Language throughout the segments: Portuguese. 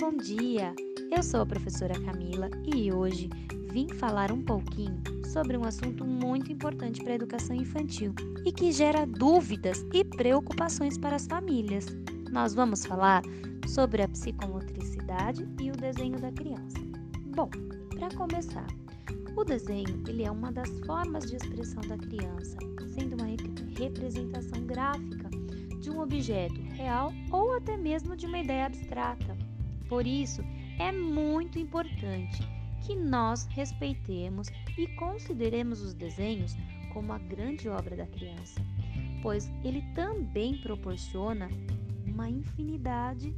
Bom dia! Eu sou a professora Camila e hoje vim falar um pouquinho sobre um assunto muito importante para a educação infantil e que gera dúvidas e preocupações para as famílias. Nós vamos falar sobre a psicomotricidade e o desenho da criança. Bom, para começar, o desenho ele é uma das formas de expressão da criança, sendo uma representação gráfica de um objeto real ou até mesmo de uma ideia abstrata. Por isso, é muito importante que nós respeitemos e consideremos os desenhos como a grande obra da criança, pois ele também proporciona uma infinidade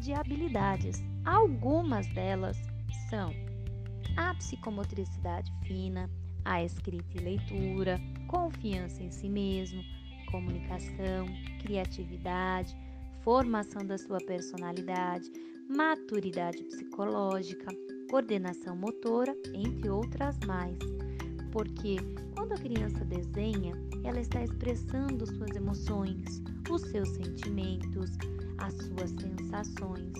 de habilidades. Algumas delas são a psicomotricidade fina, a escrita e leitura, confiança em si mesmo, comunicação, criatividade, formação da sua personalidade, maturidade psicológica, coordenação motora, entre outras mais. Porque quando a criança desenha, ela está expressando suas emoções, os seus sentimentos, as suas sensações.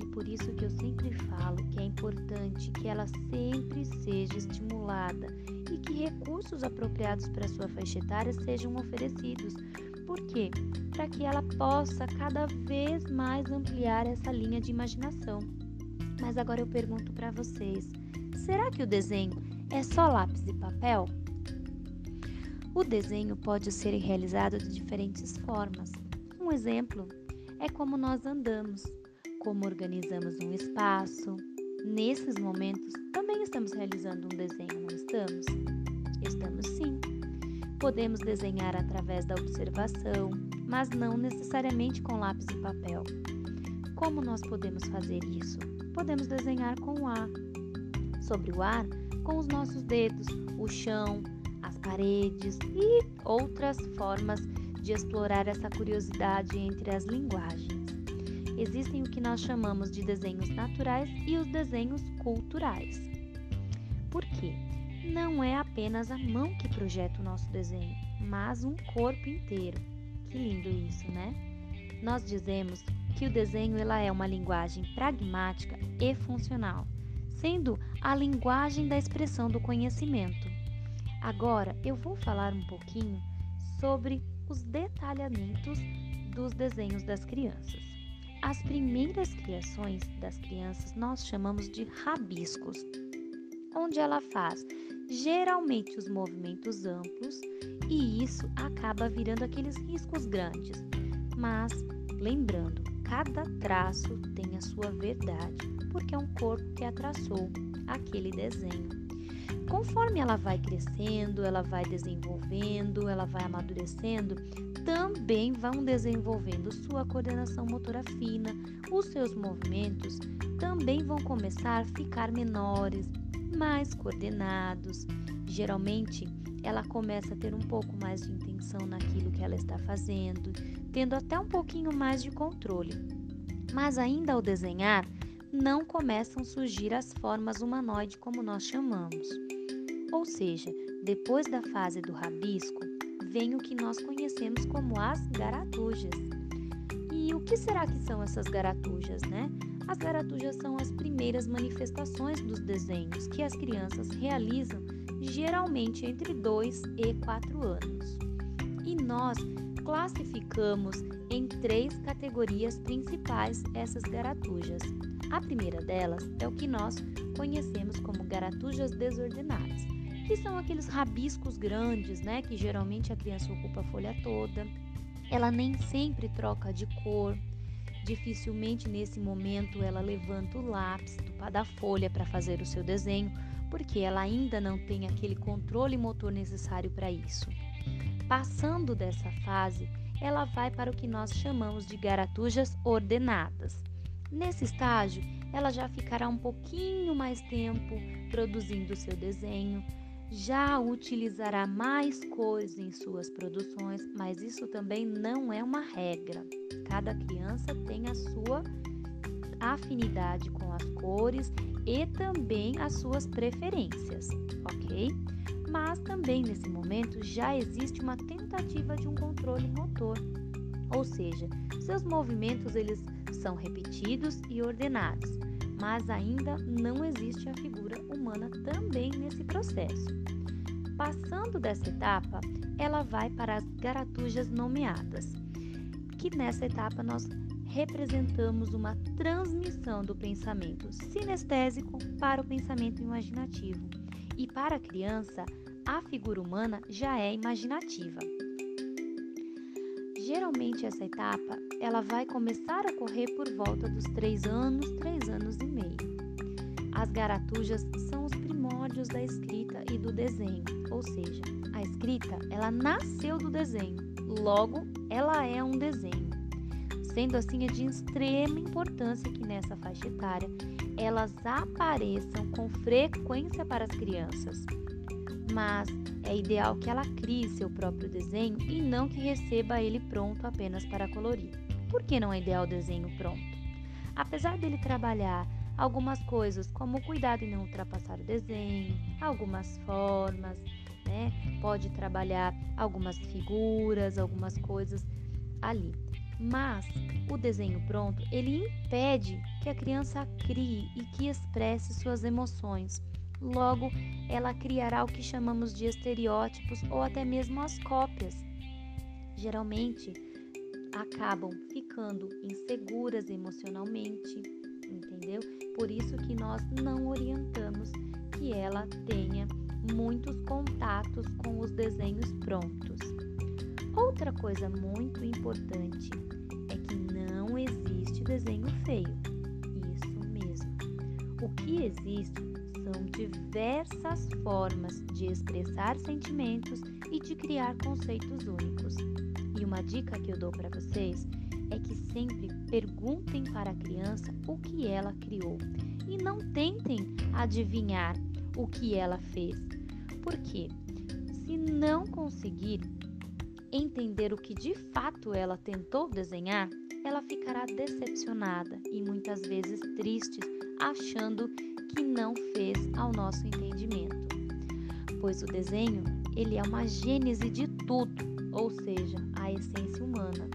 E por isso que eu sempre falo que é importante que ela sempre seja estimulada e que recursos apropriados para sua faixa etária sejam oferecidos. Por quê? Para que ela possa cada vez mais ampliar essa linha de imaginação. Mas agora eu pergunto para vocês: será que o desenho é só lápis e papel? O desenho pode ser realizado de diferentes formas. Um exemplo é como nós andamos, como organizamos um espaço. Nesses momentos, também estamos realizando um desenho, não estamos? Estamos sim. Podemos desenhar através da observação, mas não necessariamente com lápis e papel. Como nós podemos fazer isso? Podemos desenhar com o ar. Sobre o ar, com os nossos dedos, o chão, as paredes e outras formas de explorar essa curiosidade entre as linguagens. Existem o que nós chamamos de desenhos naturais e os desenhos culturais. Por quê? Não é apenas a mão que projeta o nosso desenho, mas um corpo inteiro. Que lindo isso, né? Nós dizemos que o desenho ela é uma linguagem pragmática e funcional, sendo a linguagem da expressão do conhecimento. Agora eu vou falar um pouquinho sobre os detalhamentos dos desenhos das crianças. As primeiras criações das crianças nós chamamos de rabiscos, onde ela faz geralmente os movimentos amplos e isso acaba virando aqueles riscos grandes. Mas lembrando, cada traço tem a sua verdade, porque é um corpo que a traçou aquele desenho. Conforme ela vai crescendo, ela vai desenvolvendo, ela vai amadurecendo, também vão desenvolvendo sua coordenação motora fina, os seus movimentos também vão começar a ficar menores, mais coordenados. Geralmente, ela começa a ter um pouco mais de intenção naquilo que ela está fazendo, tendo até um pouquinho mais de controle. Mas ainda ao desenhar, não começam a surgir as formas humanoide como nós chamamos. Ou seja, depois da fase do rabisco, vem o que nós conhecemos como as garatujas. E o que será que são essas garatujas, né? As garatujas são as primeiras manifestações dos desenhos que as crianças realizam geralmente entre 2 e 4 anos. E nós classificamos em três categorias principais essas garatujas. A primeira delas é o que nós conhecemos como garatujas desordenadas, que são aqueles rabiscos grandes, né, que geralmente a criança ocupa a folha toda. Ela nem sempre troca de cor. Dificilmente nesse momento ela levanta o lápis da folha para fazer o seu desenho, porque ela ainda não tem aquele controle motor necessário para isso. Passando dessa fase, ela vai para o que nós chamamos de garatujas ordenadas. Nesse estágio, ela já ficará um pouquinho mais tempo produzindo o seu desenho, já utilizará mais cores em suas produções, mas isso também não é uma regra. Cada criança tem a sua afinidade com as cores e também as suas preferências, ok? Mas também nesse momento já existe uma tentativa de um controle motor, ou seja, seus movimentos eles são repetidos e ordenados, mas ainda não existe a figura humana também nesse processo. Passando dessa etapa, ela vai para as garatujas nomeadas, que nessa etapa nós representamos uma transmissão do pensamento sinestésico para o pensamento imaginativo. E para a criança, a figura humana já é imaginativa. Geralmente essa etapa ela vai começar a ocorrer por volta dos 3 anos, 3 anos e meio. As garatujas são os primórdios da escrita e do desenho, ou seja, a escrita ela nasceu do desenho, logo ela é um desenho. Sendo assim, é de extrema importância que nessa faixa etária elas apareçam com frequência para as crianças. Mas é ideal que ela crie seu próprio desenho e não que receba ele pronto apenas para colorir. Por que não é ideal o desenho pronto? Apesar dele trabalhar algumas coisas, como cuidado em não ultrapassar o desenho, algumas formas, né? Pode trabalhar algumas figuras, algumas coisas ali. Mas o desenho pronto, ele impede que a criança crie e que expresse suas emoções. Logo, ela criará o que chamamos de estereótipos ou até mesmo as cópias. Geralmente, acabam ficando inseguras emocionalmente, entendeu? Por isso que nós não orientamos que ela tenha muitos contatos com os desenhos prontos. Outra coisa muito importante é que não existe desenho feio. Isso mesmo. O que existe são diversas formas de expressar sentimentos e de criar conceitos únicos. E uma dica que eu dou para vocês é que sempre perguntem para a criança o que ela criou e não tentem adivinhar o que ela fez. Porque se não conseguir entender o que de fato ela tentou desenhar, ela ficará decepcionada e muitas vezes triste, achando que não fez ao nosso entendimento. Pois o desenho, ele é uma gênese de tudo, ou seja, a essência humana.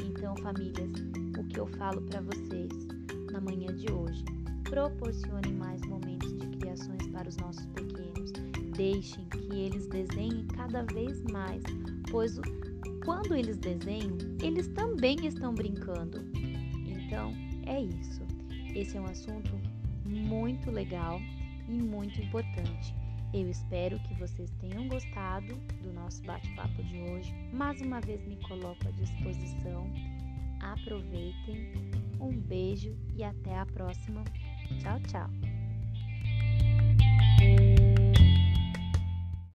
Então, famílias, o que eu falo para vocês na manhã de hoje, proporcione mais momentos de criações para os nossos pequenos. Deixem que eles desenhem cada vez mais, pois quando eles desenham, eles também estão brincando. Então, é isso. Esse é um assunto muito legal e muito importante. Eu espero que vocês tenham gostado do nosso bate-papo de hoje. Mais uma vez me coloco à disposição. Aproveitem, um beijo e até a próxima. Tchau, tchau!